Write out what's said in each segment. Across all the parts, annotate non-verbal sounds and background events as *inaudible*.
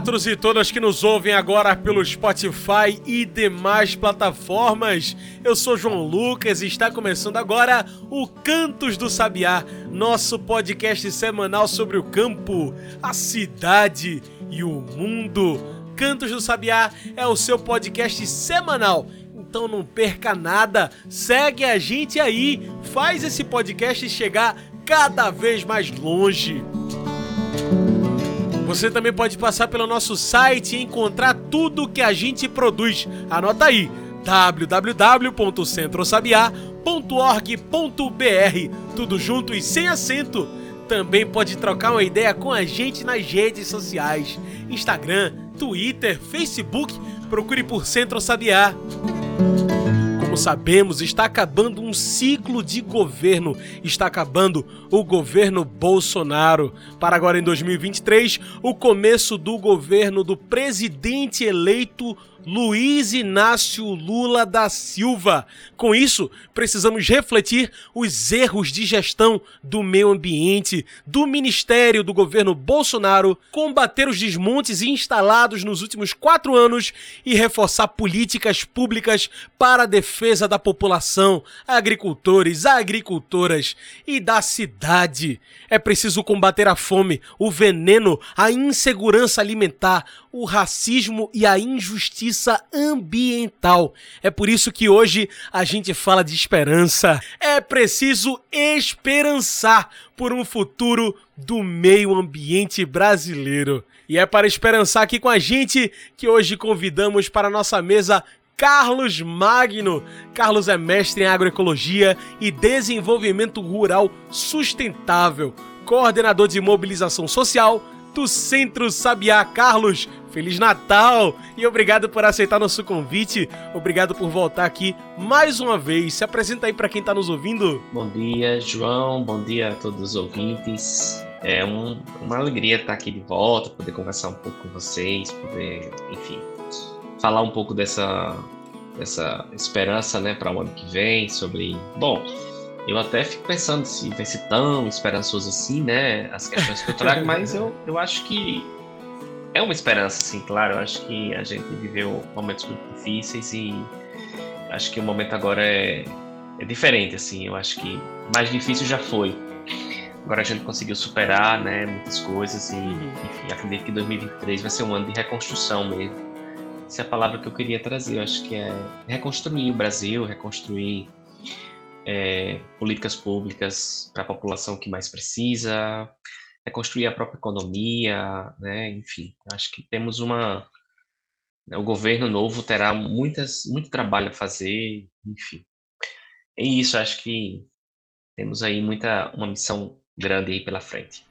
Todos e todas que nos ouvem agora pelo Spotify e demais plataformas. Eu sou João Lucas e está começando agora o Cantos do Sabiá, nosso podcast semanal sobre o campo, a cidade e o mundo. Cantos do Sabiá é o seu podcast semanal. Então não perca nada, segue a gente aí, faz esse podcast chegar cada vez mais longe. Você também pode passar pelo nosso site e encontrar tudo que a gente produz. Anota aí www.centrosabiá.org.br Tudo junto e sem acento. Também pode trocar uma ideia com a gente nas redes sociais: Instagram, Twitter, Facebook. Procure por Centro Sabiá. Sabemos, está acabando um ciclo de governo, está acabando o governo Bolsonaro. Para agora em 2023, o começo do governo do presidente eleito Luiz Inácio Lula da Silva. Com isso, precisamos refletir os erros de gestão do meio ambiente, do ministério do governo Bolsonaro, combater os desmontes instalados nos últimos quatro anos e reforçar políticas públicas para a defesa da população, agricultores, agricultoras e da cidade. É preciso combater a fome, o veneno, a insegurança alimentar, o racismo e a injustiça ambiental. É por isso que hoje a gente fala de esperança. É preciso esperançar por um futuro do meio ambiente brasileiro. E é para esperançar aqui com a gente que hoje convidamos para a nossa mesa Carlos Magno. Carlos é mestre em agroecologia e desenvolvimento rural sustentável, coordenador de mobilização social do Centro Sabiá. Carlos, Feliz Natal e obrigado por aceitar nosso convite. Obrigado por voltar aqui mais uma vez. Se apresenta aí para quem está nos ouvindo. Bom dia, João. Bom dia a todos os ouvintes. É um, uma alegria estar aqui de volta, poder conversar um pouco com vocês, poder, enfim, falar um pouco dessa, dessa esperança né, para o ano que vem, sobre. Bom, eu até fico pensando se vai ser tão esperançoso assim, né? As questões que eu trago, *laughs* mas eu, eu acho que é uma esperança, sim, claro. Eu acho que a gente viveu momentos muito difíceis e acho que o momento agora é, é diferente, assim. Eu acho que mais difícil já foi. Agora a gente conseguiu superar, né, muitas coisas e, uhum. enfim, acredito que 2023 vai ser um ano de reconstrução mesmo. Essa é a palavra que eu queria trazer. Eu acho que é reconstruir o Brasil, reconstruir é, políticas públicas para a população que mais precisa, reconstruir a própria economia, né? Enfim, acho que temos uma né, o governo novo terá muitas muito trabalho a fazer, enfim. É isso, acho que temos aí muita uma missão grande aí pela frente.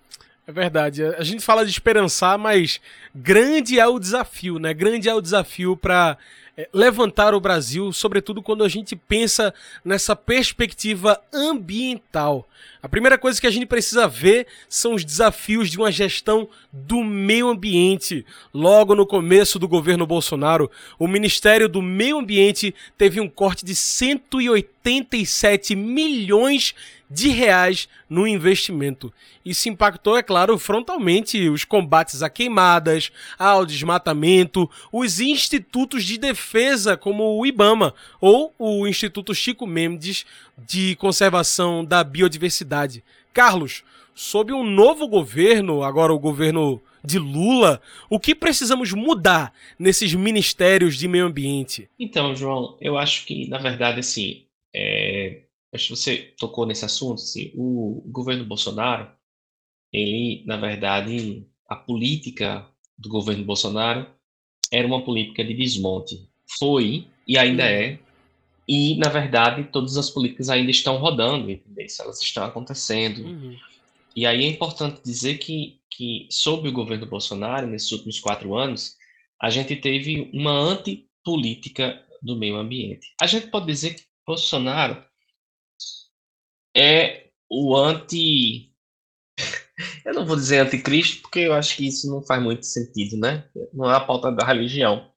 É verdade. A gente fala de esperançar, mas grande é o desafio, né? Grande é o desafio para é, levantar o Brasil, sobretudo quando a gente pensa nessa perspectiva ambiental. A primeira coisa que a gente precisa ver são os desafios de uma gestão do meio ambiente. Logo no começo do governo Bolsonaro, o Ministério do Meio Ambiente teve um corte de 187 milhões de reais no investimento. Isso impactou, é claro, frontalmente os combates a queimadas, ao desmatamento, os institutos de defesa como o IBAMA ou o Instituto Chico Mendes de Conservação da Biodiversidade. Carlos, sob um novo governo, agora o governo de Lula, o que precisamos mudar nesses ministérios de meio ambiente? Então, João, eu acho que, na verdade, assim, é, acho que você tocou nesse assunto, assim, o governo Bolsonaro, ele, na verdade, a política do governo Bolsonaro era uma política de desmonte. Foi e ainda é. E, na verdade, todas as políticas ainda estão rodando, entendeu? Elas estão acontecendo. Uhum. E aí é importante dizer que, que, sob o governo Bolsonaro, nesses últimos quatro anos, a gente teve uma antipolítica do meio ambiente. A gente pode dizer que Bolsonaro é o anti. *laughs* eu não vou dizer anticristo, porque eu acho que isso não faz muito sentido, né? Não é a pauta da religião.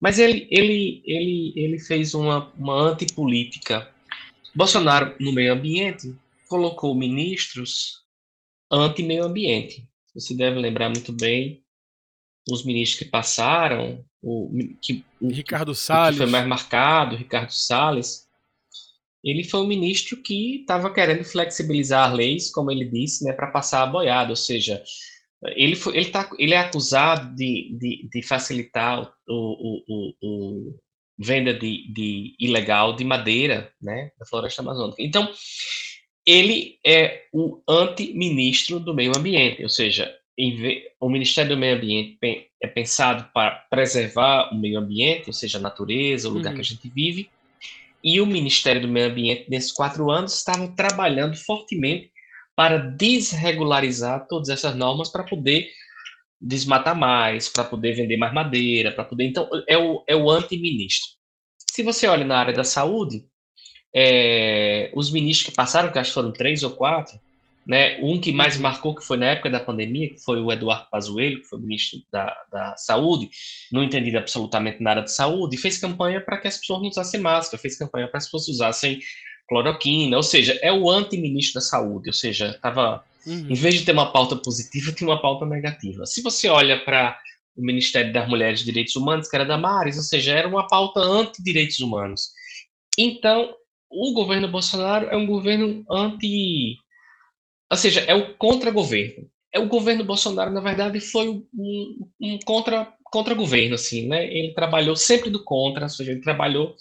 Mas ele, ele, ele, ele fez uma, uma antipolítica. Bolsonaro, no meio ambiente, colocou ministros anti-meio ambiente. Você deve lembrar muito bem os ministros que passaram, o, que, Ricardo Salles. que foi mais marcado, Ricardo Salles, ele foi um ministro que estava querendo flexibilizar as leis, como ele disse, né, para passar a boiada, ou seja, ele, foi, ele, tá, ele é acusado de, de, de facilitar o, o, o, o venda de, de, ilegal de madeira né, da floresta amazônica. Então, ele é o anti-ministro do meio ambiente, ou seja, o Ministério do Meio Ambiente é pensado para preservar o meio ambiente, ou seja, a natureza, o lugar uhum. que a gente vive, e o Ministério do Meio Ambiente, nesses quatro anos, estavam trabalhando fortemente para desregularizar todas essas normas para poder desmatar mais, para poder vender mais madeira, para poder. Então, é o, é o anti-ministro. Se você olha na área da saúde, é, os ministros que passaram, que acho que foram três ou quatro, né? Um que mais marcou, que foi na época da pandemia, que foi o Eduardo Pazuello, que foi ministro da, da Saúde, não entendia absolutamente nada de saúde, e fez campanha para que as pessoas não usassem máscara, fez campanha para que as pessoas usassem cloroquina, ou seja, é o anti-ministro da Saúde, ou seja, estava, uhum. em vez de ter uma pauta positiva, tinha uma pauta negativa. Se você olha para o Ministério das Mulheres e Direitos Humanos, que era da Maris, ou seja, era uma pauta anti-direitos humanos. Então, o governo Bolsonaro é um governo anti ou seja, é o contra-governo. É o governo Bolsonaro, na verdade, foi um, um contra, contra-governo, assim, né? Ele trabalhou sempre do contra, ou seja, ele trabalhou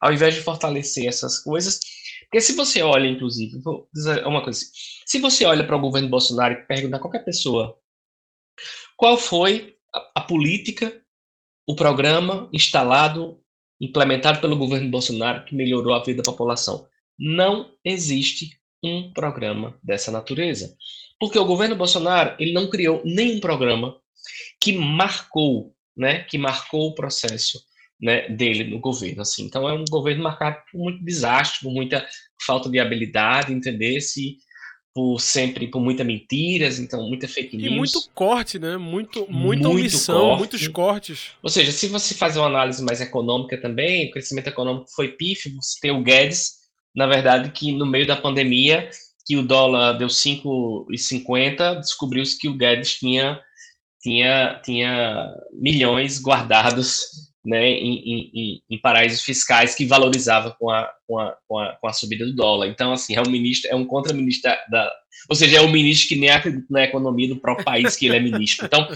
ao invés de fortalecer essas coisas. Porque se você olha, inclusive, vou dizer uma coisa assim, se você olha para o governo Bolsonaro e pergunta a qualquer pessoa qual foi a, a política, o programa instalado, implementado pelo governo Bolsonaro que melhorou a vida da população, não existe um programa dessa natureza. Porque o governo Bolsonaro, ele não criou nenhum programa que marcou, né, que marcou o processo, né, dele no governo, assim. Então é um governo marcado por muito desastre, por muita falta de habilidade, entender se por sempre por muitas mentiras, então muita fake news. E muito corte, né? Muito, muita muito omissão, corte. muitos cortes. Ou seja, se você fazer uma análise mais econômica também, o crescimento econômico foi pífio, você tem o Guedes na verdade, que no meio da pandemia, que o dólar deu 5,50, descobriu-se que o Guedes tinha, tinha, tinha milhões guardados né, em, em, em, paraísos fiscais que valorizava com a, com, a, com, a, com a subida do dólar. Então, assim, é um ministro, é um contra-ministro da, Ou seja, é um ministro que nem acredita na economia do próprio país que ele é ministro. Então,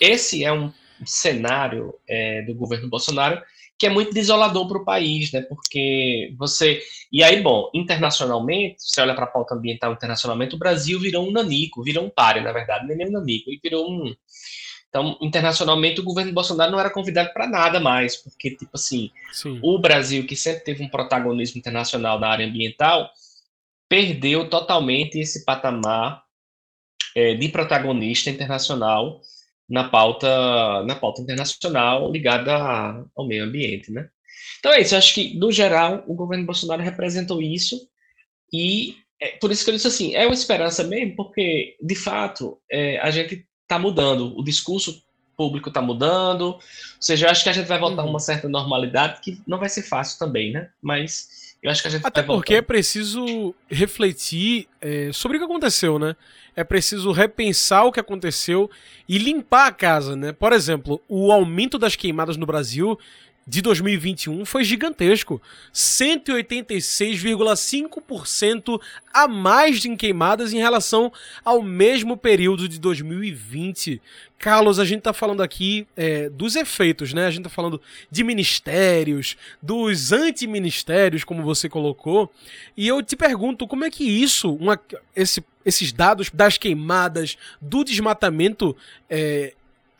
esse é um cenário é, do governo Bolsonaro que é muito desolador para o país, né? Porque você. E aí, bom, internacionalmente, você olha para a pauta ambiental internacionalmente, o Brasil virou um nanico, virou um páreo, na verdade, nem um nanico, e virou um. Então, internacionalmente, o governo Bolsonaro não era convidado para nada mais, porque, tipo assim, Sim. o Brasil, que sempre teve um protagonismo internacional na área ambiental, perdeu totalmente esse patamar é, de protagonista internacional na pauta, na pauta internacional ligada ao meio ambiente, né? Então é isso, eu acho que, no geral, o governo Bolsonaro representou isso e é, por isso que eu disse assim, é uma esperança mesmo, porque, de fato, é, a gente está mudando, o discurso público está mudando, ou seja, eu acho que a gente vai voltar a uma uhum. certa normalidade, que não vai ser fácil também, né? Mas eu acho que a gente Até porque é preciso refletir é, sobre o que aconteceu, né? É preciso repensar o que aconteceu e limpar a casa, né? Por exemplo, o aumento das queimadas no Brasil de 2021 foi gigantesco. 186,5% a mais em queimadas em relação ao mesmo período de 2020. Carlos, a gente está falando aqui é, dos efeitos, né? A gente está falando de ministérios, dos antiministérios, como você colocou. E eu te pergunto, como é que isso, uma, esse, esses dados das queimadas, do desmatamento, é,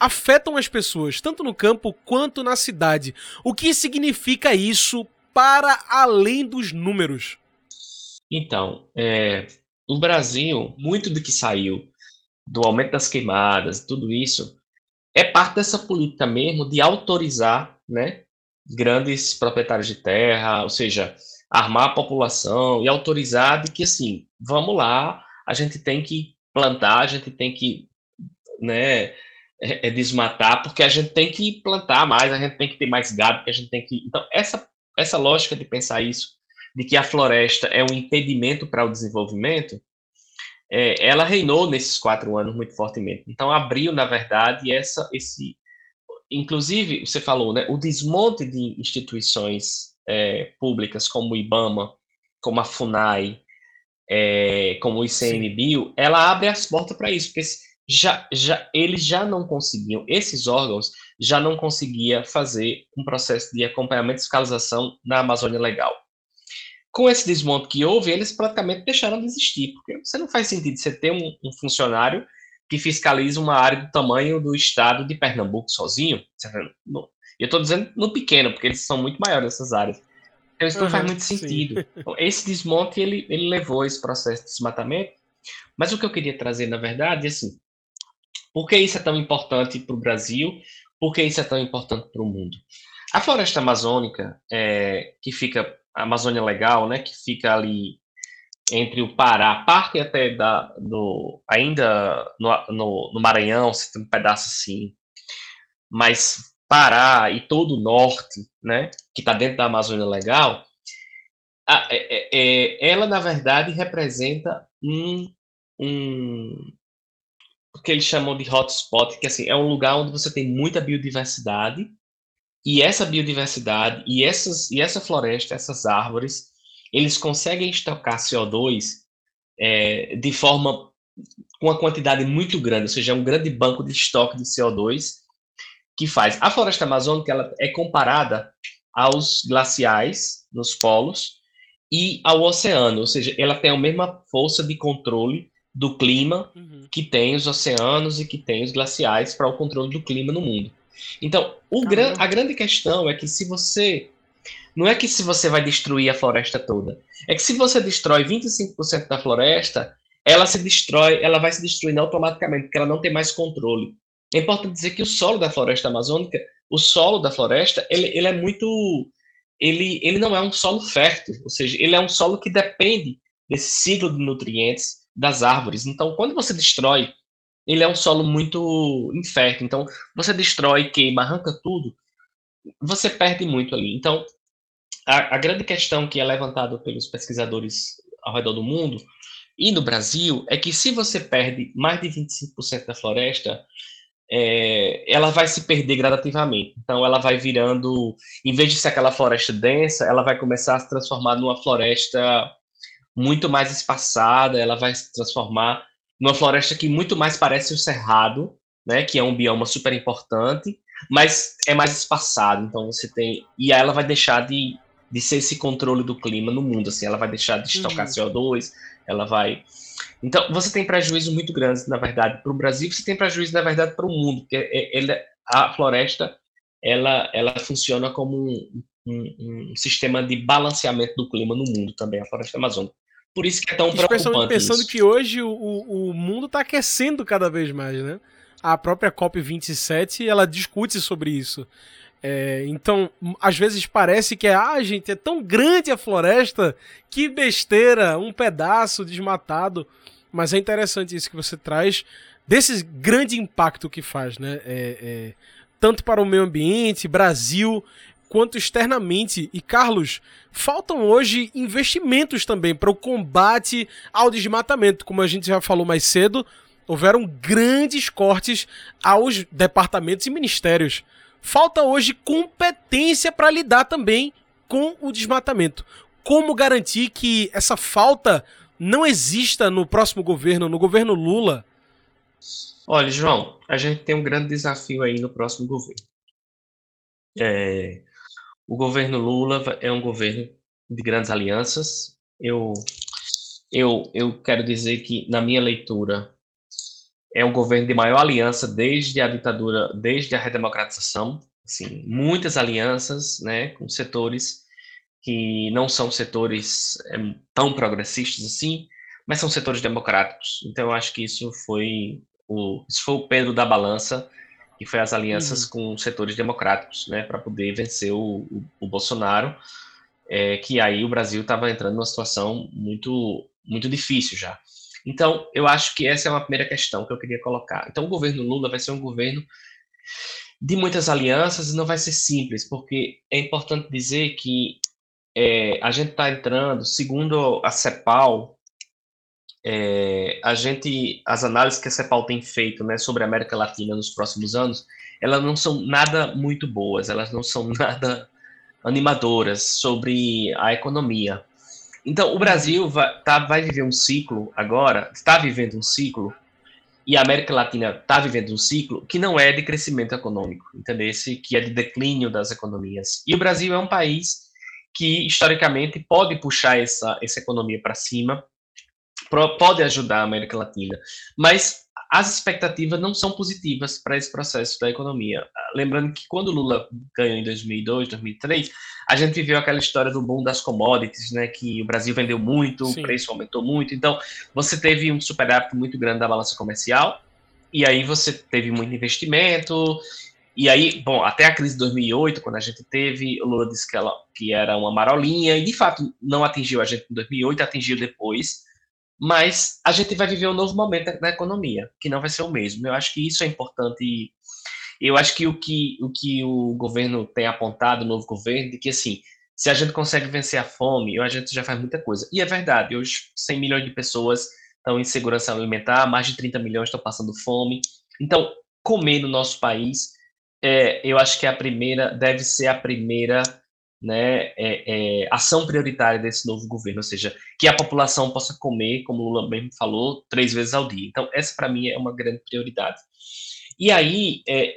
afetam as pessoas, tanto no campo quanto na cidade. O que significa isso para além dos números? Então, é, no Brasil, muito do que saiu do aumento das queimadas, tudo isso, é parte dessa política mesmo de autorizar né, grandes proprietários de terra, ou seja, armar a população e autorizar de que, assim, vamos lá, a gente tem que plantar, a gente tem que né, é, é desmatar, porque a gente tem que plantar mais, a gente tem que ter mais gado, porque a gente tem que. Então, essa, essa lógica de pensar isso, de que a floresta é um impedimento para o desenvolvimento, é, ela reinou nesses quatro anos muito fortemente. Então, abriu, na verdade, essa, esse. Inclusive, você falou, né, o desmonte de instituições é, públicas como o IBAMA, como a FUNAI, é, como o ICMBio, ela abre as portas para isso, porque já, já, eles já não conseguiam, esses órgãos já não conseguiam fazer um processo de acompanhamento e fiscalização na Amazônia Legal. Com esse desmonte que houve, eles praticamente deixaram de existir, porque você não faz sentido você ter um, um funcionário que fiscaliza uma área do tamanho do estado de Pernambuco sozinho. Eu estou dizendo no pequeno, porque eles são muito maiores essas áreas. Então isso uhum, não faz muito sentido. *laughs* Então, esse desmonte ele, ele levou esse processo de desmatamento. Mas o que eu queria trazer, na verdade, é assim, por que isso é tão importante para o Brasil? Por que isso é tão importante para o mundo? A floresta amazônica, é, que fica, a Amazônia Legal, né, que fica ali entre o Pará, parte até da, do, ainda no, no, no Maranhão, se tem um pedaço assim, mas Pará e todo o norte, né, que está dentro da Amazônia Legal, a, é, é, é, ela, na verdade, representa um, um, que eles chamam de hotspot, que assim, é um lugar onde você tem muita biodiversidade, e essa biodiversidade e, essas, e essa floresta, essas árvores, eles conseguem estocar CO2 é, de forma com uma quantidade muito grande, ou seja, é um grande banco de estoque de CO2 que faz. A floresta amazônica ela é comparada aos glaciais nos polos e ao oceano, ou seja, ela tem a mesma força de controle do clima uhum. que tem os oceanos e que tem os glaciais para o controle do clima no mundo. Então, gran, a grande questão é que se você. Não é que se você vai destruir a floresta toda. É que se você destrói 25% da floresta, ela se destrói, ela vai se destruindo automaticamente, porque ela não tem mais controle. É importante dizer que o solo da floresta amazônica, o solo da floresta, ele, ele é muito. Ele, ele não é um solo fértil, ou seja, ele é um solo que depende desse ciclo de nutrientes das árvores. Então, quando você destrói, ele é um solo muito infértil. Então, você destrói, queima, arranca tudo, você perde muito ali. Então, a, a grande questão que é levantada pelos pesquisadores ao redor do mundo e no Brasil é que se você perde mais de 25% da floresta, é, ela vai se perder gradativamente. Então, ela vai virando, em vez de ser aquela floresta densa, ela vai começar a se transformar numa floresta muito mais espaçada, ela vai se transformar numa floresta que muito mais parece o cerrado, né, que é um bioma super importante, mas é mais espaçado, então você tem e aí ela vai deixar de, de ser esse controle do clima no mundo, assim, ela vai deixar de estocar uhum. CO2, ela vai então você tem prejuízo muito grande, na verdade, para o Brasil, você tem prejuízo na verdade para o mundo, porque é, ele, a floresta ela ela funciona como um, um, um, sistema de balanceamento do clima no mundo também, a floresta amazônica. Por isso que é tão preocupante pensando isso. que hoje o, o mundo está aquecendo cada vez mais, né? A própria COP27, ela discute sobre isso. É, então, às vezes parece que é, ah, gente, é tão grande a floresta, que besteira, um pedaço desmatado. Mas é interessante isso que você traz, desse grande impacto que faz, né? É, é, tanto para o meio ambiente, Brasil, quanto externamente. E Carlos, faltam hoje investimentos também para o combate ao desmatamento, como a gente já falou mais cedo. Houveram grandes cortes aos departamentos e ministérios. Falta hoje competência para lidar também com o desmatamento. Como garantir que essa falta não exista no próximo governo, no governo Lula? Olha, João, a gente tem um grande desafio aí no próximo governo. É, o governo Lula é um governo de grandes alianças. Eu, eu, eu quero dizer que, na minha leitura, é um governo de maior aliança desde a ditadura, desde a redemocratização. Assim, muitas alianças né, com setores que não são setores é, tão progressistas assim, mas são setores democráticos. Então, eu acho que isso foi o, isso foi o Pedro da balança que foi as alianças uhum. com setores democráticos, né, para poder vencer o, o, o Bolsonaro, é, que aí o Brasil estava entrando numa situação muito, muito difícil já. Então, eu acho que essa é uma primeira questão que eu queria colocar. Então, o governo Lula vai ser um governo de muitas alianças e não vai ser simples, porque é importante dizer que é, a gente está entrando, segundo a CEPAL, é, a gente, as análises que a CEPAL tem feito né, sobre a América Latina nos próximos anos, elas não são nada muito boas, elas não são *laughs* nada animadoras sobre a economia. Então, o Brasil vai, tá, vai viver um ciclo agora, está vivendo um ciclo, e a América Latina está vivendo um ciclo que não é de crescimento econômico, entendeu? Esse que é de declínio das economias. E o Brasil é um país que, historicamente, pode puxar essa, essa economia para cima, pode ajudar a América Latina, mas as expectativas não são positivas para esse processo da economia. Lembrando que quando Lula ganhou em 2002, 2003, a gente viveu aquela história do boom das commodities, né, que o Brasil vendeu muito, Sim. o preço aumentou muito, então você teve um superávit muito grande da balança comercial, e aí você teve muito investimento, e aí, bom, até a crise de 2008, quando a gente teve, o Lula disse que, ela, que era uma marolinha, e de fato não atingiu a gente em 2008, atingiu depois, mas a gente vai viver um novo momento na economia, que não vai ser o mesmo. Eu acho que isso é importante. Eu acho que o que o, que o governo tem apontado, o novo governo, de que assim, se a gente consegue vencer a fome, a gente já faz muita coisa. E é verdade, hoje 100 milhões de pessoas estão em segurança alimentar, mais de 30 milhões estão passando fome. Então, comer no nosso país, é, eu acho que é a primeira, deve ser a primeira né, é, é, ação prioritária desse novo governo, ou seja, que a população possa comer, como o Lula mesmo falou, três vezes ao dia. Então, essa para mim é uma grande prioridade. E aí, é,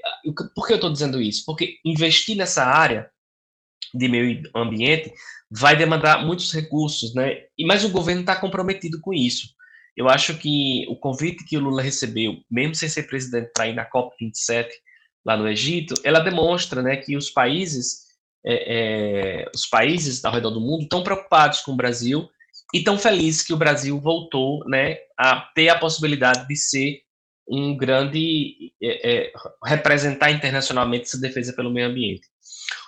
por que eu estou dizendo isso? Porque investir nessa área de meio ambiente vai demandar muitos recursos, né? E mas o governo está comprometido com isso. Eu acho que o convite que o Lula recebeu, mesmo sem ser presidente, para ir na COP 27 lá no Egito, ela demonstra, né, que os países é, é, os países ao redor do mundo estão preocupados com o Brasil e estão felizes que o Brasil voltou né, a ter a possibilidade de ser um grande é, é, representar internacionalmente essa defesa pelo meio ambiente.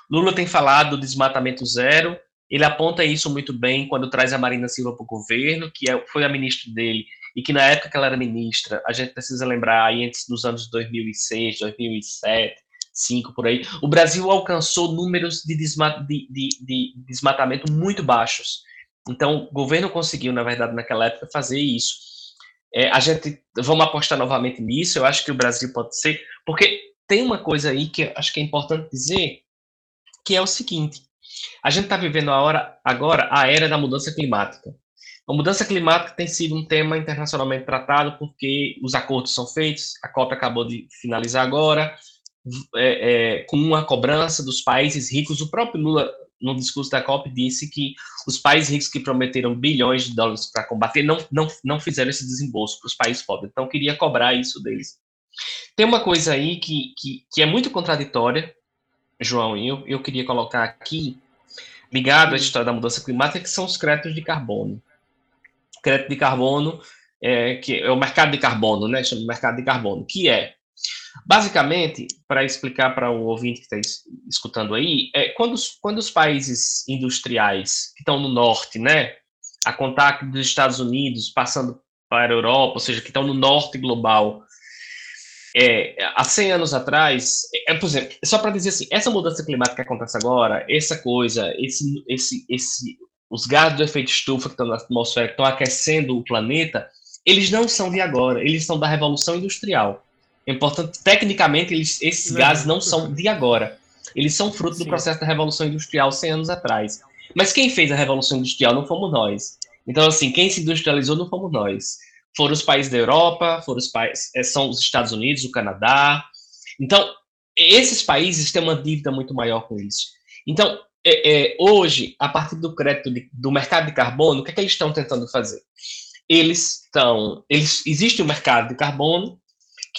Lula tem falado do desmatamento zero, ele aponta isso muito bem quando traz a Marina Silva para o governo, que é, foi a ministra dele, e que na época que ela era ministra, a gente precisa lembrar aí antes dos anos 2006, 2007, 5 por aí, o Brasil alcançou números de, desma de, de, de, desmatamento muito baixos. Então, o governo conseguiu, na verdade, naquela época, fazer isso. É, a gente vamos apostar novamente nisso. Eu acho que o Brasil pode ser, porque tem uma coisa aí que acho que é importante dizer, que é o seguinte: a gente está vivendo a hora, agora a era da mudança climática. A mudança climática tem sido um tema internacionalmente tratado porque os acordos são feitos, a COP acabou de finalizar agora, é, é, com uma cobrança dos países ricos. O próprio Lula, no discurso da COP, disse que os países ricos que prometeram bilhões de dólares para combater não, não, não fizeram esse desembolso para os países pobres. Então, queria cobrar isso deles. Tem uma coisa aí que, que, que é muito contraditória, João, e eu, eu queria colocar aqui, ligado à história da mudança climática, que são os créditos de carbono. crédito de carbono, é, que é o mercado de carbono, né? Chama mercado de carbono, que é Basicamente, para explicar para o ouvinte que está escutando aí, é quando os, quando os países industriais que estão no norte, né, a contato dos Estados Unidos, passando para a Europa, ou seja, que estão no norte global, é, há 100 anos atrás, é, por exemplo, só para dizer assim, essa mudança climática que acontece agora, essa coisa, esse, esse, esse, os gases do efeito estufa que estão na atmosfera, que estão aquecendo o planeta, eles não são de agora, eles são da Revolução Industrial. É importante, tecnicamente, eles, esses gases não são de agora. Eles são fruto Sim. do processo da Revolução Industrial 100 anos atrás. Mas quem fez a Revolução Industrial não fomos nós. Então, assim, quem se industrializou não fomos nós. Foram os países da Europa, foram os países, eh, são os Estados Unidos, o Canadá. Então, esses países têm uma dívida muito maior com isso. Então, é, é, hoje, a partir do crédito de, do mercado de carbono, o que, é que eles estão tentando fazer? Eles estão. Eles, existe o um mercado de carbono,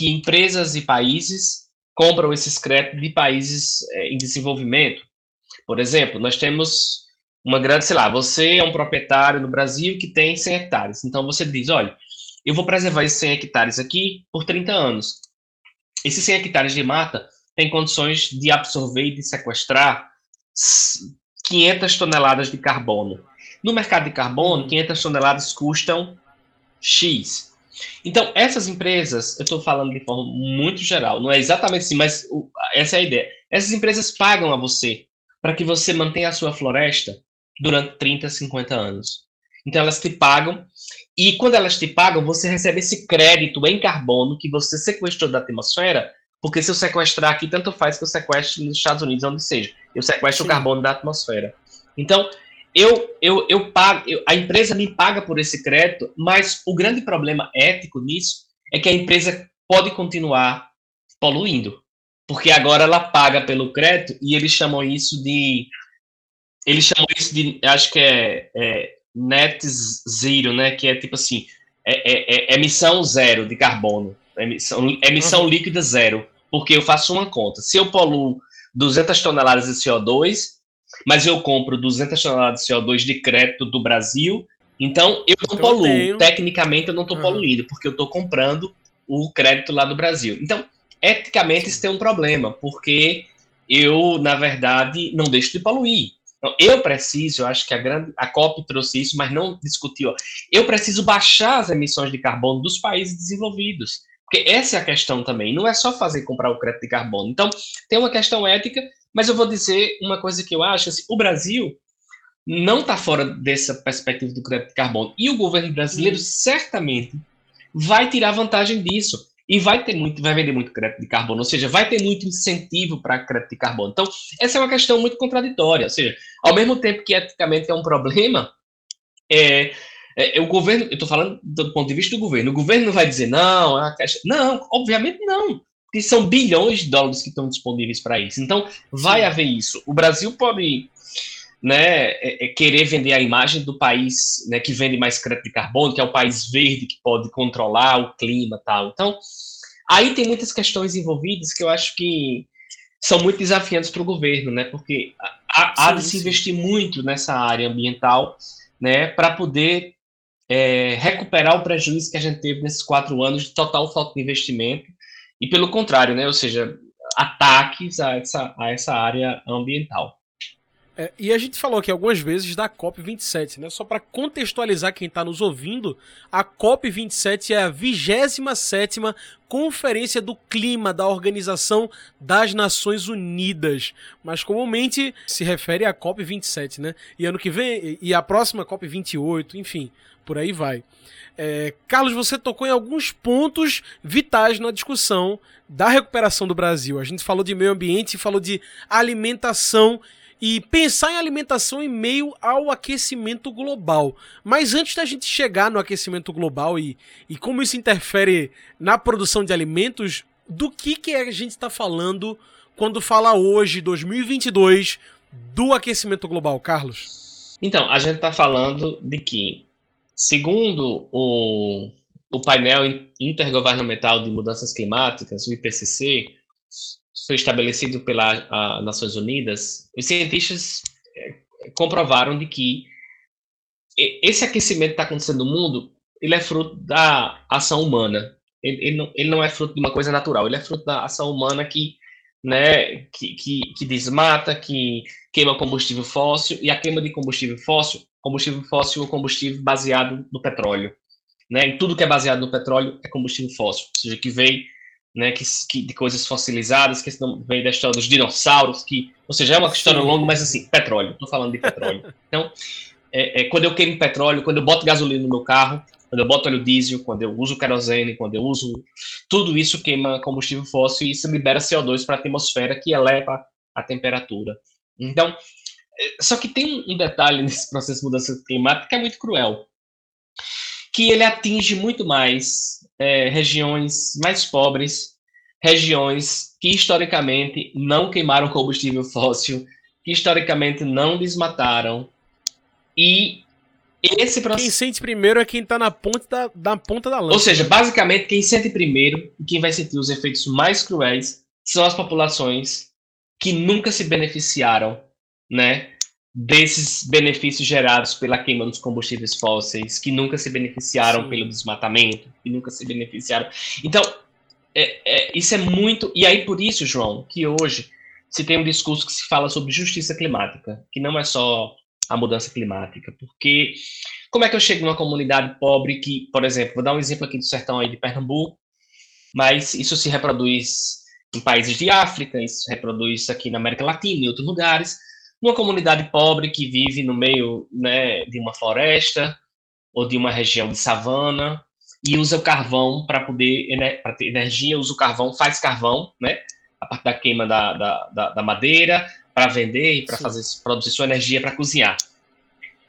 que empresas e países compram esses créditos de países é, em desenvolvimento. Por exemplo, nós temos uma grande, sei lá, você é um proprietário no Brasil que tem 100 hectares. Então você diz, olha, eu vou preservar esses 100 hectares aqui por 30 anos. Esses 100 hectares de mata têm condições de absorver e de sequestrar 500 toneladas de carbono. No mercado de carbono, 500 toneladas custam X. Então, essas empresas, eu estou falando de forma muito geral, não é exatamente assim, mas essa é a ideia. Essas empresas pagam a você para que você mantenha a sua floresta durante 30, 50 anos. Então, elas te pagam, e quando elas te pagam, você recebe esse crédito em carbono que você sequestrou da atmosfera, porque se eu sequestrar aqui, tanto faz que eu sequestre nos Estados Unidos, onde seja. Eu sequestro Sim. o carbono da atmosfera. Então, eu, eu, eu pago, eu, a empresa me paga por esse crédito, mas o grande problema ético nisso é que a empresa pode continuar poluindo, porque agora ela paga pelo crédito e eles chamam isso de, eles chamam isso de, acho que é, é net zero, né? Que é tipo assim, é, é, é emissão zero de carbono, emissão, emissão uhum. líquida zero, porque eu faço uma conta. Se eu poluo 200 toneladas de CO2 mas eu compro 200 toneladas de CO2 de crédito do Brasil, então eu não poluo. Tenho... Tecnicamente eu não estou poluindo, porque eu estou comprando o crédito lá do Brasil. Então, eticamente isso tem um problema, porque eu, na verdade, não deixo de poluir. Então, eu preciso, eu acho que a, grande, a COP trouxe isso, mas não discutiu. Eu preciso baixar as emissões de carbono dos países desenvolvidos. Porque essa é a questão também. Não é só fazer comprar o crédito de carbono. Então, tem uma questão ética mas eu vou dizer uma coisa que eu acho, assim, o Brasil não está fora dessa perspectiva do crédito de carbono. E o governo brasileiro hum. certamente vai tirar vantagem disso. E vai ter muito, vai vender muito crédito de carbono, ou seja, vai ter muito incentivo para crédito de carbono. Então, essa é uma questão muito contraditória. Ou seja, ao mesmo tempo que eticamente é um problema, é, é, é o governo, eu estou falando do ponto de vista do governo, o governo não vai dizer não, é não, obviamente não que são bilhões de dólares que estão disponíveis para isso. Então, vai Sim. haver isso. O Brasil pode né, é, é querer vender a imagem do país né, que vende mais crédito de carbono, que é o país verde que pode controlar o clima tal. Então, aí tem muitas questões envolvidas que eu acho que são muito desafiantes para o governo, né? Porque há, há de se investir muito nessa área ambiental, né? Para poder é, recuperar o prejuízo que a gente teve nesses quatro anos de total falta de investimento e pelo contrário, né? Ou seja, ataques a essa, a essa área ambiental. É, e a gente falou aqui algumas vezes da COP27, né? Só para contextualizar quem está nos ouvindo, a COP27 é a 27 Conferência do Clima da Organização das Nações Unidas, mas comumente se refere à COP27, né? E ano que vem, e a próxima COP28, enfim, por aí vai. É, Carlos, você tocou em alguns pontos vitais na discussão da recuperação do Brasil. A gente falou de meio ambiente, falou de alimentação e pensar em alimentação em meio ao aquecimento global. Mas antes da gente chegar no aquecimento global e, e como isso interfere na produção de alimentos, do que, que a gente está falando quando fala hoje, 2022, do aquecimento global, Carlos? Então, a gente está falando de que Segundo o, o painel intergovernamental de mudanças climáticas, o IPCC, foi estabelecido pelas Nações Unidas, os cientistas é, comprovaram de que esse aquecimento que está acontecendo no mundo, ele é fruto da ação humana. Ele, ele, não, ele não é fruto de uma coisa natural, ele é fruto da ação humana que, né, que, que, que desmata, que queima combustível fóssil, e a queima de combustível fóssil combustível fóssil ou combustível baseado no petróleo. Né? E tudo que é baseado no petróleo é combustível fóssil, ou seja, que vem né, que, que, de coisas fossilizadas, que vem da história dos dinossauros, que, ou seja, é uma história longa, mas assim, petróleo, estou falando de petróleo. *laughs* Então, é, é, quando eu queimo petróleo, quando eu boto gasolina no meu carro, quando eu boto óleo diesel, quando eu uso querosene, quando eu uso. Tudo isso queima combustível fóssil e isso libera CO2 para a atmosfera, que eleva a temperatura. Então, só que tem um detalhe *laughs* nesse processo de mudança climática que é muito cruel, que ele atinge muito mais é, regiões mais pobres, regiões que historicamente não queimaram combustível fóssil, que historicamente não desmataram. E esse processo... Quem sente primeiro é quem está na ponta da, da ponta da lança. Ou seja, basicamente, quem sente primeiro e quem vai sentir os efeitos mais cruéis são as populações que nunca se beneficiaram né, desses benefícios gerados pela queima dos combustíveis fósseis, que nunca se beneficiaram Sim. pelo desmatamento, que nunca se beneficiaram. Então, é, é, isso é muito. E aí, por isso, João, que hoje se tem um discurso que se fala sobre justiça climática, que não é só a mudança climática. Porque como é que eu chego numa comunidade pobre que, por exemplo, vou dar um exemplo aqui do sertão aí de Pernambuco, mas isso se reproduz em países de África, isso se reproduz aqui na América Latina, em outros lugares, numa comunidade pobre que vive no meio né, de uma floresta ou de uma região de savana e usa o carvão para poder ter energia, usa o carvão, faz carvão, né, a partir da queima da, da, da madeira para vender e para fazer produzir sua energia para cozinhar.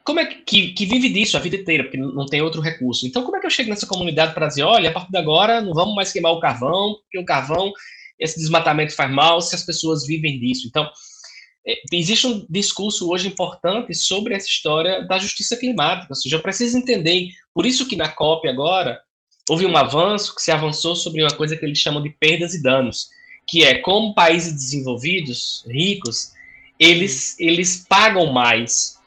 Como é que, que vive disso a vida inteira, porque não tem outro recurso? Então, como é que eu chego nessa comunidade para dizer, olha, a partir de agora não vamos mais queimar o carvão, porque o carvão, esse desmatamento faz mal se as pessoas vivem disso. Então, é, existe um discurso hoje importante sobre essa história da justiça climática, ou seja, eu preciso entender, por isso que na COP agora houve um avanço, que se avançou sobre uma coisa que eles chamam de perdas e danos, que é como países desenvolvidos, ricos, eles, eles pagam mais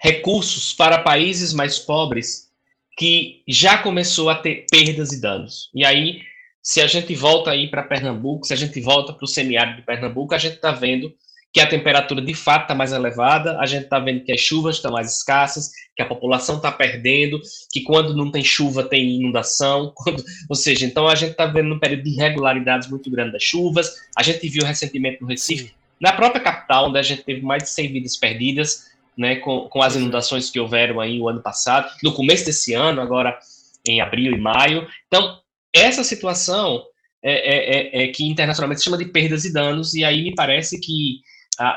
recursos para países mais pobres que já começou a ter perdas e danos. E aí, se a gente volta aí para Pernambuco, se a gente volta para o semiárido de Pernambuco, a gente está vendo que a temperatura de fato está mais elevada, a gente está vendo que as chuvas estão mais escassas, que a população está perdendo, que quando não tem chuva tem inundação, *laughs* quando, ou seja, então a gente está vendo um período de irregularidades muito grande das chuvas, a gente viu recentemente no Recife, na própria capital, onde a gente teve mais de 100 vidas perdidas, né, com, com as inundações que houveram aí o ano passado, no começo desse ano, agora em abril e maio, então essa situação é, é, é, é que internacionalmente se chama de perdas e danos, e aí me parece que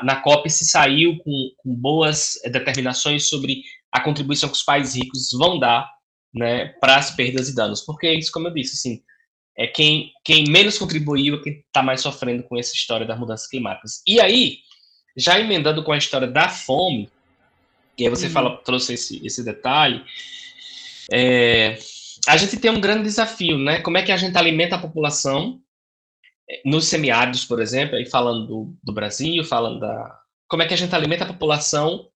na COP se saiu com, com, boas determinações sobre a contribuição que os países ricos vão dar né, para as perdas e danos. Porque isso, como eu disse, assim, é quem, quem menos contribuiu é quem está mais sofrendo com essa história das mudanças climáticas. E aí, já emendando com a história da fome, e aí você uhum. fala, trouxe esse, esse detalhe, é, a gente tem um grande desafio, né? Como é que a gente alimenta a população nos semiáridos, por exemplo, aí falando do, do, Brasil, falando da. Como é que a gente alimenta a população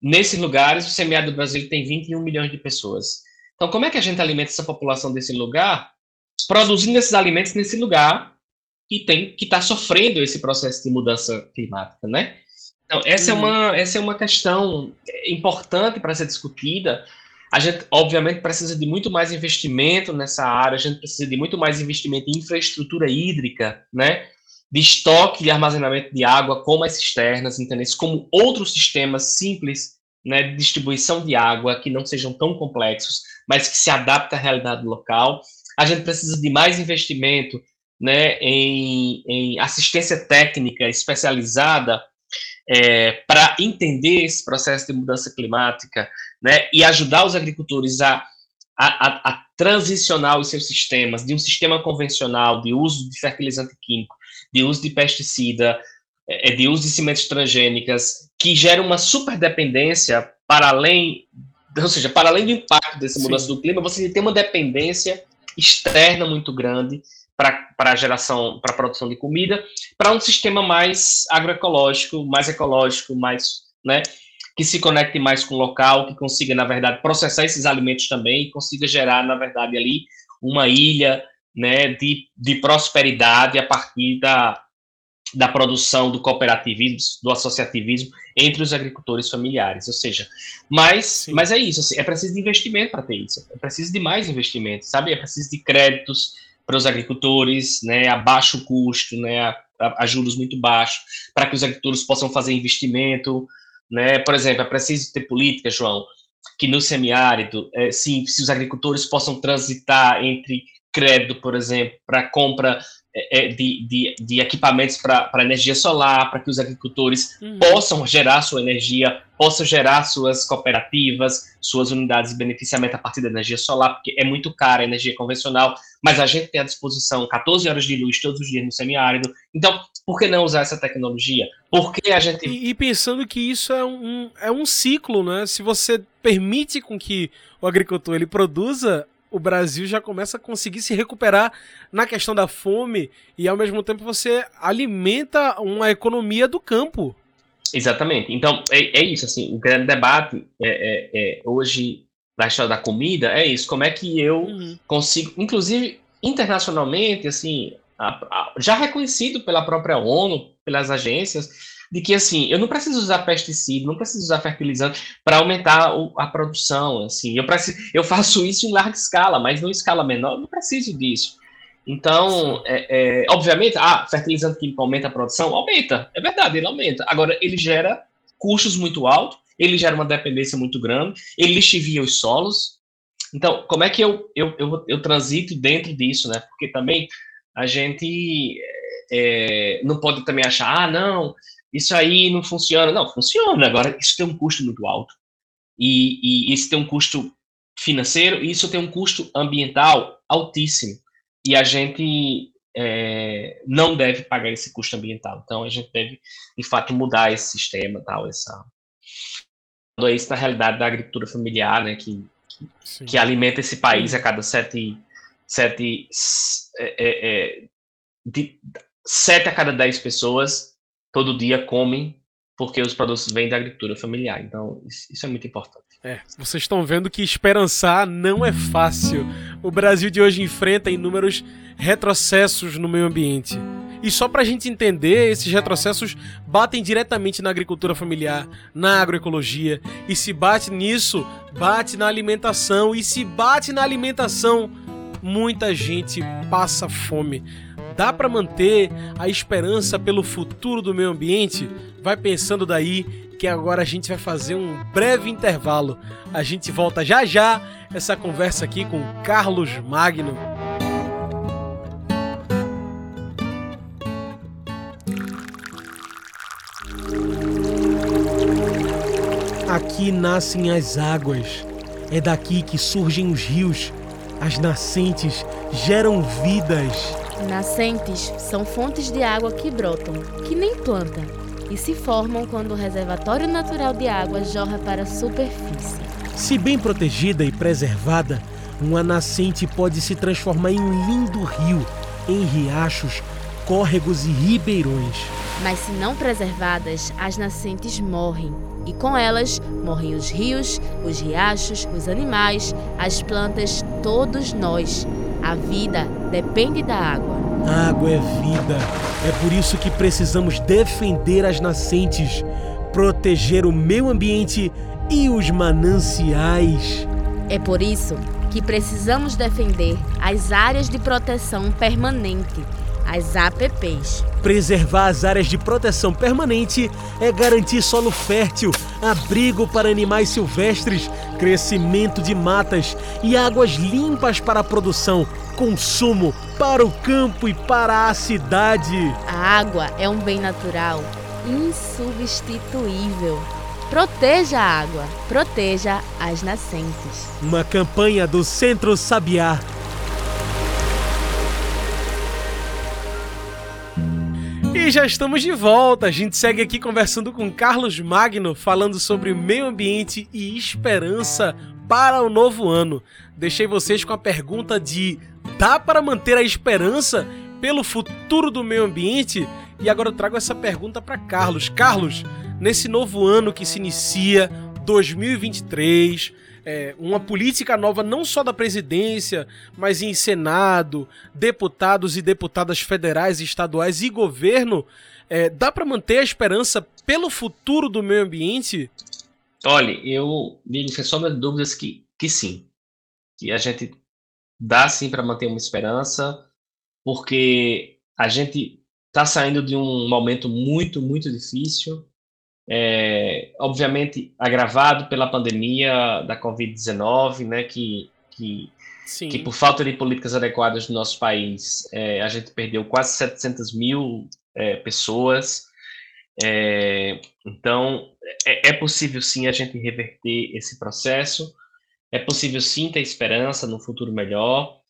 nesses lugares? O semiárido do Brasil tem 21 milhões de pessoas. Então, como é que a gente alimenta essa população desse lugar? Produzindo esses alimentos nesse lugar que tem que está sofrendo esse processo de mudança climática, né? Então, essa, uhum. é, uma, essa é uma questão importante para ser discutida a gente, obviamente, precisa de muito mais investimento nessa área, a gente precisa de muito mais investimento em infraestrutura hídrica, né? De estoque e armazenamento de água, como as cisternas, entendeu? como outros sistemas simples né, de distribuição de água que não sejam tão complexos, mas que se adaptem à realidade local. A gente precisa de mais investimento né, em, em assistência técnica especializada é, para entender esse processo de mudança climática né, e ajudar os agricultores a, a, a, transicionar os seus sistemas de um sistema convencional de uso de fertilizante químico, de uso de pesticida, é, de uso de sementes transgênicas, que gera uma superdependência para além, ou seja, para além do impacto dessa mudança Sim. do clima, você tem uma dependência externa muito grande para a geração, para a produção de comida, para um sistema mais agroecológico, mais ecológico, mais, né, que se conecte mais com o local, que consiga, na verdade, processar esses alimentos também consiga gerar, na verdade, ali uma ilha, né, de, de prosperidade a partir da, da produção do cooperativismo, do associativismo entre os agricultores familiares, ou seja, mas, mas é isso, assim, é preciso de investimento para ter isso, é preciso de mais investimento, sabe, é preciso de créditos, para os agricultores, né, a baixo custo, né, a, a, a juros muito baixos, para que os agricultores possam fazer investimento, né, por exemplo, é preciso ter política, João, que no semiárido, é, sim, se os agricultores possam transitar entre crédito, por exemplo, para compra de, de, de, equipamentos para energia solar, para que os agricultores uhum. possam gerar sua energia, possam gerar suas cooperativas, suas unidades de beneficiamento a partir da energia solar, porque é muito cara a energia convencional, mas a gente tem à disposição 14 horas de luz todos os dias no semiárido. Então, por que não usar essa tecnologia? Por que a gente. E, e pensando que isso é um, é um ciclo, né? Se você permite com que o agricultor ele produza o Brasil já começa a conseguir se recuperar na questão da fome e ao mesmo tempo você alimenta uma economia do campo. Exatamente. Então é, é isso assim. O grande debate é, é, é, hoje na história da comida é isso. Como é que eu uhum. consigo, inclusive internacionalmente, assim, a, a, já reconhecido pela própria ONU, pelas agências, de que assim, eu não preciso usar pesticida, não preciso usar fertilizante para aumentar a produção, assim, eu preciso, eu faço isso em larga escala, mas em escala menor, eu não preciso disso. Então, é, é, obviamente, ah, fertilizante químico aumenta a produção, aumenta, é verdade, ele aumenta. Agora, ele gera custos muito altos, ele gera uma dependência muito grande, ele lixivia os solos. Então, como é que eu, eu, eu, eu transito dentro disso, né? Porque também a gente é, não pode também achar, ah, não, isso aí não funciona. Não, funciona. Agora, isso tem um custo muito alto. E, e isso tem um custo financeiro e isso tem um custo ambiental altíssimo. E a gente é, não deve pagar esse custo ambiental. Então, a gente deve, de fato, mudar esse sistema, tal, essa... Isso na realidade da agricultura familiar, né, que, que, que alimenta esse país a cada sete, sete é, é, é, de, sete a cada dez pessoas todo dia comem porque os produtos vêm da agricultura familiar. Então, isso é muito importante. É, vocês estão vendo que esperançar não é fácil. O Brasil de hoje enfrenta inúmeros retrocessos no meio ambiente. E só para a gente entender, esses retrocessos batem diretamente na agricultura familiar, na agroecologia. E se bate nisso, bate na alimentação. E se bate na alimentação, muita gente passa fome dá para manter a esperança pelo futuro do meio ambiente? Vai pensando daí que agora a gente vai fazer um breve intervalo. A gente volta já já essa conversa aqui com Carlos Magno. Aqui nascem as águas. É daqui que surgem os rios. As nascentes geram vidas. Nascentes são fontes de água que brotam, que nem planta, e se formam quando o reservatório natural de água jorra para a superfície. Se bem protegida e preservada, uma nascente pode se transformar em um lindo rio, em riachos, córregos e ribeirões. Mas se não preservadas, as nascentes morrem, e com elas morrem os rios, os riachos, os animais, as plantas, todos nós. A vida depende da água. A água é vida. É por isso que precisamos defender as nascentes, proteger o meio ambiente e os mananciais. É por isso que precisamos defender as áreas de proteção permanente as APPs. Preservar as áreas de proteção permanente é garantir solo fértil, abrigo para animais silvestres, crescimento de matas e águas limpas para a produção, consumo, para o campo e para a cidade. A água é um bem natural insubstituível. Proteja a água, proteja as nascentes. Uma campanha do Centro Sabiá. E já estamos de volta. A gente segue aqui conversando com Carlos Magno, falando sobre meio ambiente e esperança para o novo ano. Deixei vocês com a pergunta de: dá para manter a esperança pelo futuro do meio ambiente? E agora eu trago essa pergunta para Carlos. Carlos, nesse novo ano que se inicia, 2023, é, uma política nova não só da presidência, mas em Senado, deputados e deputadas federais, estaduais e governo, é, dá para manter a esperança pelo futuro do meio ambiente? Olha, eu me sombra de dúvidas que, que sim. Que a gente dá sim para manter uma esperança, porque a gente está saindo de um momento muito, muito difícil é, obviamente agravado pela pandemia da Covid-19, né, que, que, que, por falta de políticas adequadas no nosso país, é, a gente perdeu quase 700 mil é, pessoas. É, então, é, é, possível sim a gente reverter esse processo, é possível sim ter esperança no futuro melhor,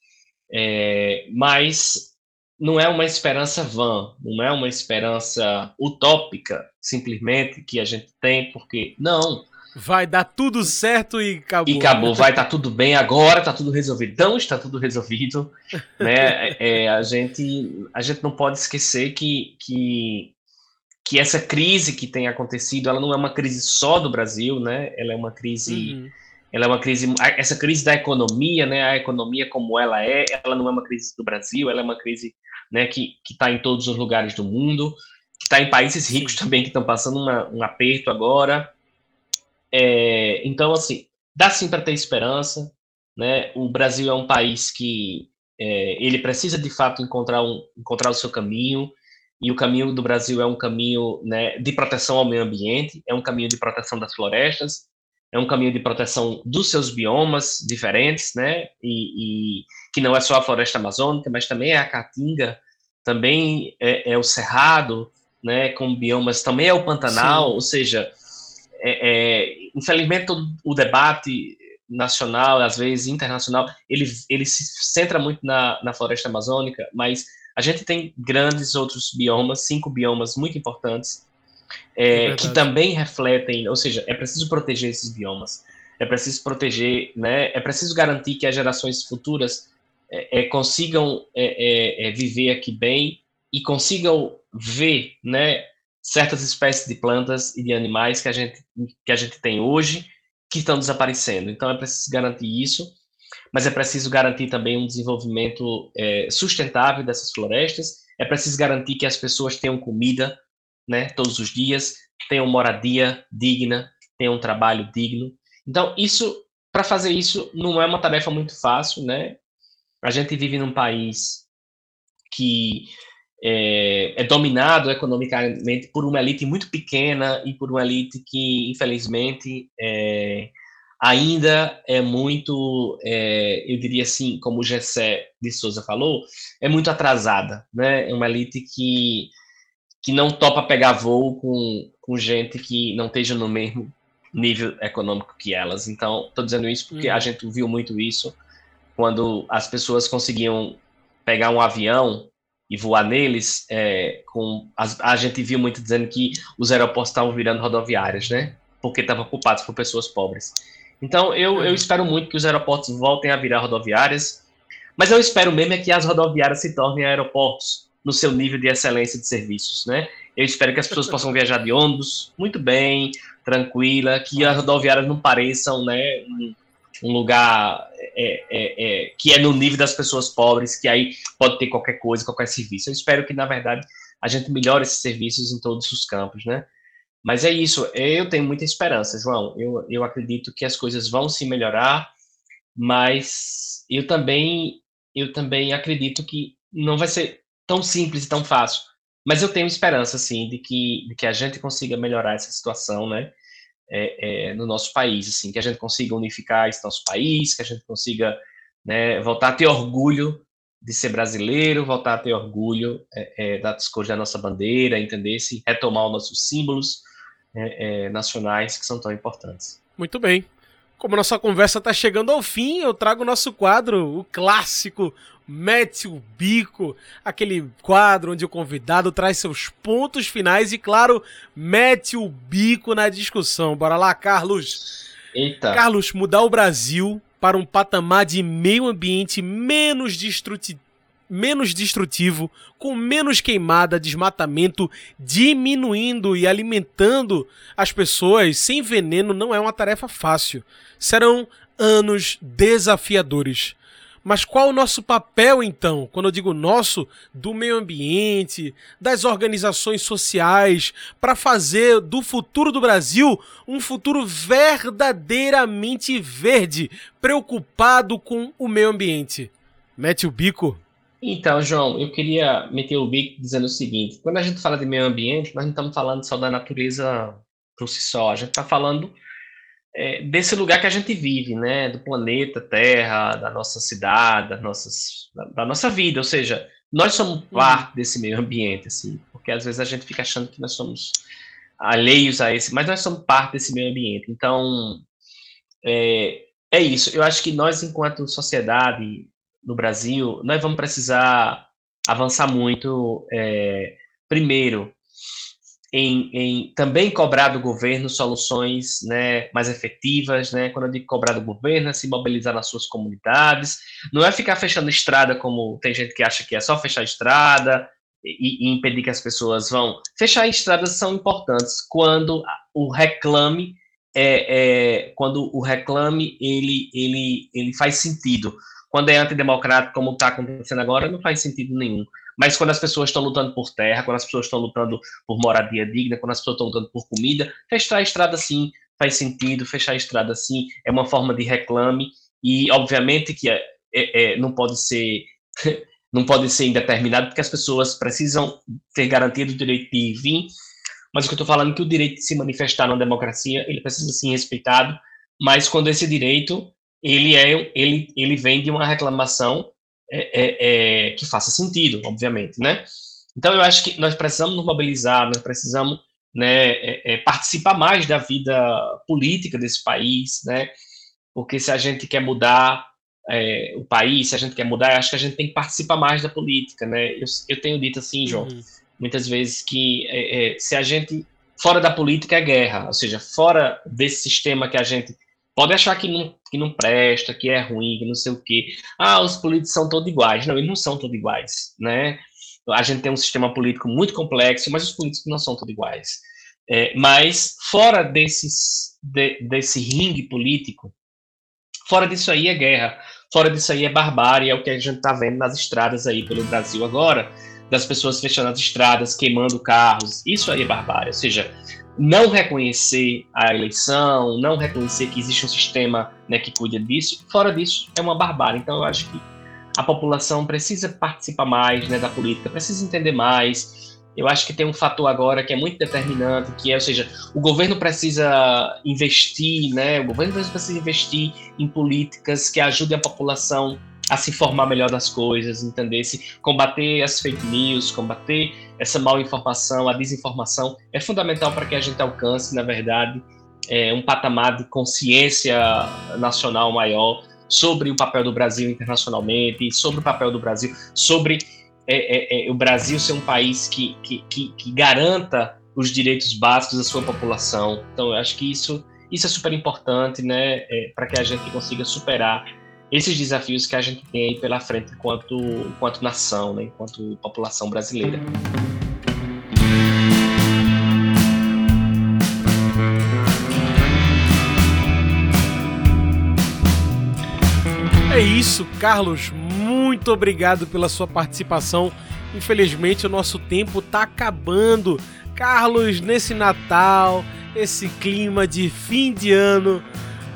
é, mas não é uma esperança vã, não é uma esperança utópica, simplesmente, que a gente tem, porque não. Vai dar tudo certo e acabou. E acabou, vai estar tá tudo bem agora, está tudo resolvido. Então está tudo resolvido. *laughs* né? É, é, a, gente, a gente não pode esquecer que, que, que essa crise que tem acontecido, ela não é uma crise só do Brasil, né? ela é uma crise. Uhum ela é uma crise, essa crise da economia, né, a economia como ela é, ela não é uma crise do Brasil, ela é uma crise né, que está em todos os lugares do mundo. está em países ricos também que estão passando uma, um aperto agora. É, então, assim, dá sim para ter esperança. Né? O Brasil é um país que é, ele precisa de fato encontrar, um, encontrar o seu caminho e o caminho do Brasil é um caminho né, de proteção ao meio ambiente, é um caminho de proteção das florestas, é um caminho de proteção dos seus biomas diferentes, né, e, e que não é só a floresta amazônica, mas também é a caatinga, também é, é o cerrado, né, com biomas, também é o pantanal, Sim. ou seja, é, é, infelizmente o debate nacional, às vezes internacional, ele, ele se centra muito na, na floresta amazônica, mas a gente tem grandes outros biomas, cinco biomas muito importantes, é, é que também refletem, ou seja, é preciso proteger esses biomas, é preciso proteger, né, é preciso garantir que as gerações futuras é, é consigam é, viver aqui bem e consigam ver, né, certas espécies de plantas e de animais que a gente, que a gente tem hoje que estão desaparecendo. Então é preciso garantir isso, mas é preciso garantir também um desenvolvimento é, sustentável dessas florestas. É preciso garantir que as pessoas tenham comida, né, todos os dias, tenham moradia digna, tenham um trabalho digno. Então isso, para fazer isso, não é uma tarefa muito fácil, né? A gente vive num país que é, é, dominado economicamente por uma elite muito pequena e por uma elite que, infelizmente, é, ainda é muito, é, eu diria assim, como o Gessé de Souza falou, é muito atrasada, né? É uma elite que, que não topa pegar voo com, com gente que não esteja no mesmo nível econômico que elas. Então, estou dizendo isso porque uhum. a gente viu muito isso quando as pessoas conseguiam pegar um avião e voar neles, é, com a, a, gente viu muito dizendo que os aeroportos estavam virando rodoviárias, né? Porque estavam ocupados por pessoas pobres. Então, eu, eu uhum. espero muito que os aeroportos voltem a virar rodoviárias, mas eu espero mesmo é que as rodoviárias se tornem aeroportos no seu nível de excelência de serviços, né? Eu espero que as pessoas possam viajar de ônibus muito bem, tranquila, que as rodoviárias não pareçam, né, um, lugar é, é, é, que é no nível das pessoas pobres, que aí pode ter qualquer coisa, qualquer serviço. Eu espero que, na verdade, a gente melhore esses serviços em todos os campos, né? Mas é isso, eu tenho muita esperança, João. Eu, eu acredito que as coisas vão se melhorar, mas eu também, eu também acredito que não vai ser tão simples e tão fácil. Mas eu tenho esperança, sim, de que, de que a gente consiga melhorar essa situação, né? é, é, no nosso país, assim, que a gente consiga unificar esse nosso país, que a gente consiga né, voltar a ter orgulho de ser brasileiro, voltar a ter orgulho é, é das cores da nossa bandeira, entender se retomar os nossos símbolos é, é, nacionais que são tão importantes. Muito bem. Como nossa conversa está chegando ao fim, eu trago o nosso quadro, o clássico Mete o Bico, aquele quadro onde o convidado traz seus pontos finais e, claro, mete o bico na discussão. Bora lá, Carlos. Eita. Carlos, mudar o Brasil para um patamar de meio ambiente menos destrutivo menos destrutivo, com menos queimada, desmatamento, diminuindo e alimentando as pessoas sem veneno não é uma tarefa fácil. Serão anos desafiadores. Mas qual o nosso papel então? Quando eu digo nosso, do meio ambiente, das organizações sociais, para fazer do futuro do Brasil um futuro verdadeiramente verde, preocupado com o meio ambiente? Mete o bico. Então, João, eu queria meter o bico dizendo o seguinte: quando a gente fala de meio ambiente, nós não estamos falando só da natureza por si só, a gente está falando é, desse lugar que a gente vive, né, do planeta Terra, da nossa cidade, das nossas, da, da nossa vida, ou seja, nós somos uhum. parte desse meio ambiente, assim, porque às vezes a gente fica achando que nós somos alheios a esse, mas nós somos parte desse meio ambiente. Então, é, é isso. Eu acho que nós, enquanto sociedade, no Brasil, nós vamos precisar avançar muito, é, primeiro, em, em, também cobrar do governo soluções né, mais efetivas, né? Quando eu digo cobrar do governo, é se mobilizar nas suas comunidades, não é ficar fechando estrada como tem gente que acha que é só fechar estrada e, e impedir que as pessoas vão. Fechar estradas são importantes quando o reclame é, é quando o reclame ele, ele, ele faz sentido. Quando é antidemocrático, como está acontecendo agora, não faz sentido nenhum. Mas quando as pessoas estão lutando por terra, quando as pessoas estão lutando por moradia digna, quando as pessoas estão lutando por comida, fechar a estrada sim faz sentido, fechar a estrada sim é uma forma de reclame, e obviamente que é, é, é não pode ser. *laughs* não pode ser indeterminado, porque as pessoas precisam ter garantido o direito de ir vir, mas o que eu estou falando é que o direito de se manifestar na democracia, ele precisa ser respeitado, mas quando esse direito, ele, é, ele, ele vem de uma reclamação é, é, é, que faça sentido, obviamente, né? Então, eu acho que nós precisamos nos mobilizar, nós precisamos né, é, é, participar mais da vida política desse país, né? Porque se a gente quer mudar é, o país, se a gente quer mudar, eu acho que a gente tem que participar mais da política, né? Eu, eu tenho dito assim, João, uhum muitas vezes que é, é, se a gente fora da política é guerra, ou seja, fora desse sistema que a gente pode achar que não, que não presta, que é ruim, que não sei o quê. Ah, os políticos são todos iguais. Não, eles não são todos iguais, né? A gente tem um sistema político muito complexo, mas os políticos não são todos iguais. É, mas fora desses, de, desse ringue político, fora disso aí é guerra, fora disso aí é barbárie, é o que a gente está vendo nas estradas aí pelo Brasil agora, das pessoas fechando as estradas, queimando carros. Isso aí é barbárie. Ou seja, não reconhecer a eleição, não reconhecer que existe um sistema né, que cuida disso, fora disso, é uma barbárie. Então, eu acho que a população precisa participar mais né, da política, precisa entender mais. Eu acho que tem um fator agora que é muito determinante, que é, ou seja, o governo precisa investir, né? O governo precisa investir em políticas que ajudem a população a se informar melhor das coisas, entender se combater as fake news, combater essa mal informação, a desinformação é fundamental para que a gente alcance, na verdade, é, um patamar de consciência nacional maior sobre o papel do Brasil internacionalmente, sobre o papel do Brasil, sobre é, é, é o Brasil ser um país que, que, que, que garanta os direitos básicos da sua população. Então, eu acho que isso, isso é super importante, né, é, para que a gente consiga superar esses desafios que a gente tem aí pela frente enquanto, enquanto nação, né, enquanto população brasileira. É isso, Carlos. Muito obrigado pela sua participação. Infelizmente, o nosso tempo está acabando. Carlos, nesse Natal, esse clima de fim de ano,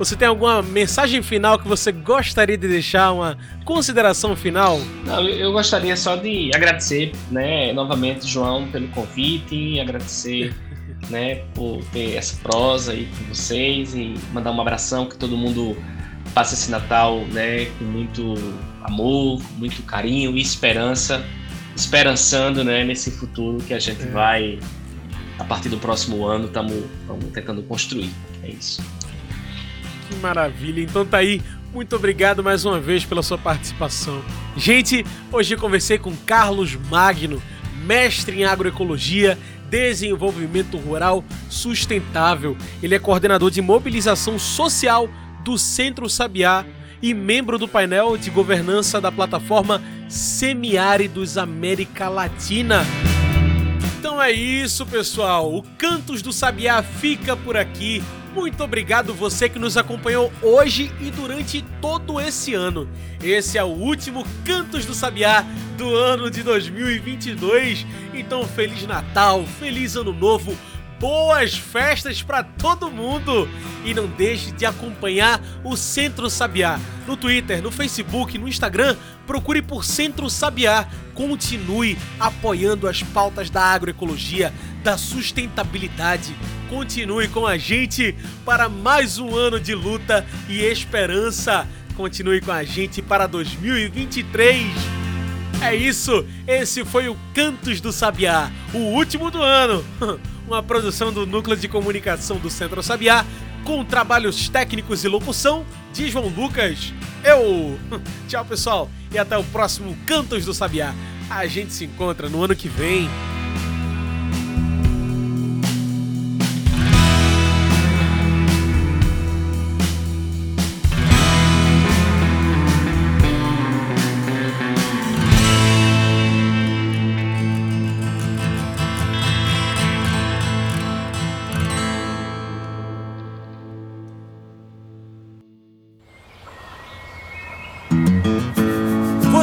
você tem alguma mensagem final que você gostaria de deixar, uma consideração final? Não, eu gostaria só de agradecer, né, novamente, João, pelo convite, agradecer, *laughs* né, por ter essa prosa aí com vocês e mandar um abração que todo mundo passe esse Natal, né, com muito amor, com muito carinho e esperança, esperançando, né, nesse futuro que a gente é. vai a partir do próximo ano estamos tentando construir. É isso. Que maravilha. Então tá aí. Muito obrigado mais uma vez pela sua participação. Gente, hoje conversei com Carlos Magno, mestre em agroecologia, desenvolvimento rural sustentável. Ele é coordenador de mobilização social do Centro Sabiá e membro do painel de governança da plataforma Semiáridos América Latina. Então é isso, pessoal. O Cantos do Sabiá fica por aqui. Muito obrigado você que nos acompanhou hoje e durante todo esse ano. Esse é o último Cantos do Sabiá do ano de 2022. Então, Feliz Natal, Feliz Ano Novo, boas festas para todo mundo! E não deixe de acompanhar o Centro Sabiá no Twitter, no Facebook, no Instagram. Procure por Centro Sabiá. Continue apoiando as pautas da agroecologia, da sustentabilidade Continue com a gente para mais um ano de luta e esperança. Continue com a gente para 2023. É isso, esse foi o Cantos do Sabiá, o último do ano. *laughs* Uma produção do Núcleo de Comunicação do Centro Sabiá, com trabalhos técnicos e locução de João Lucas. Eu! *laughs* Tchau, pessoal, e até o próximo Cantos do Sabiá. A gente se encontra no ano que vem.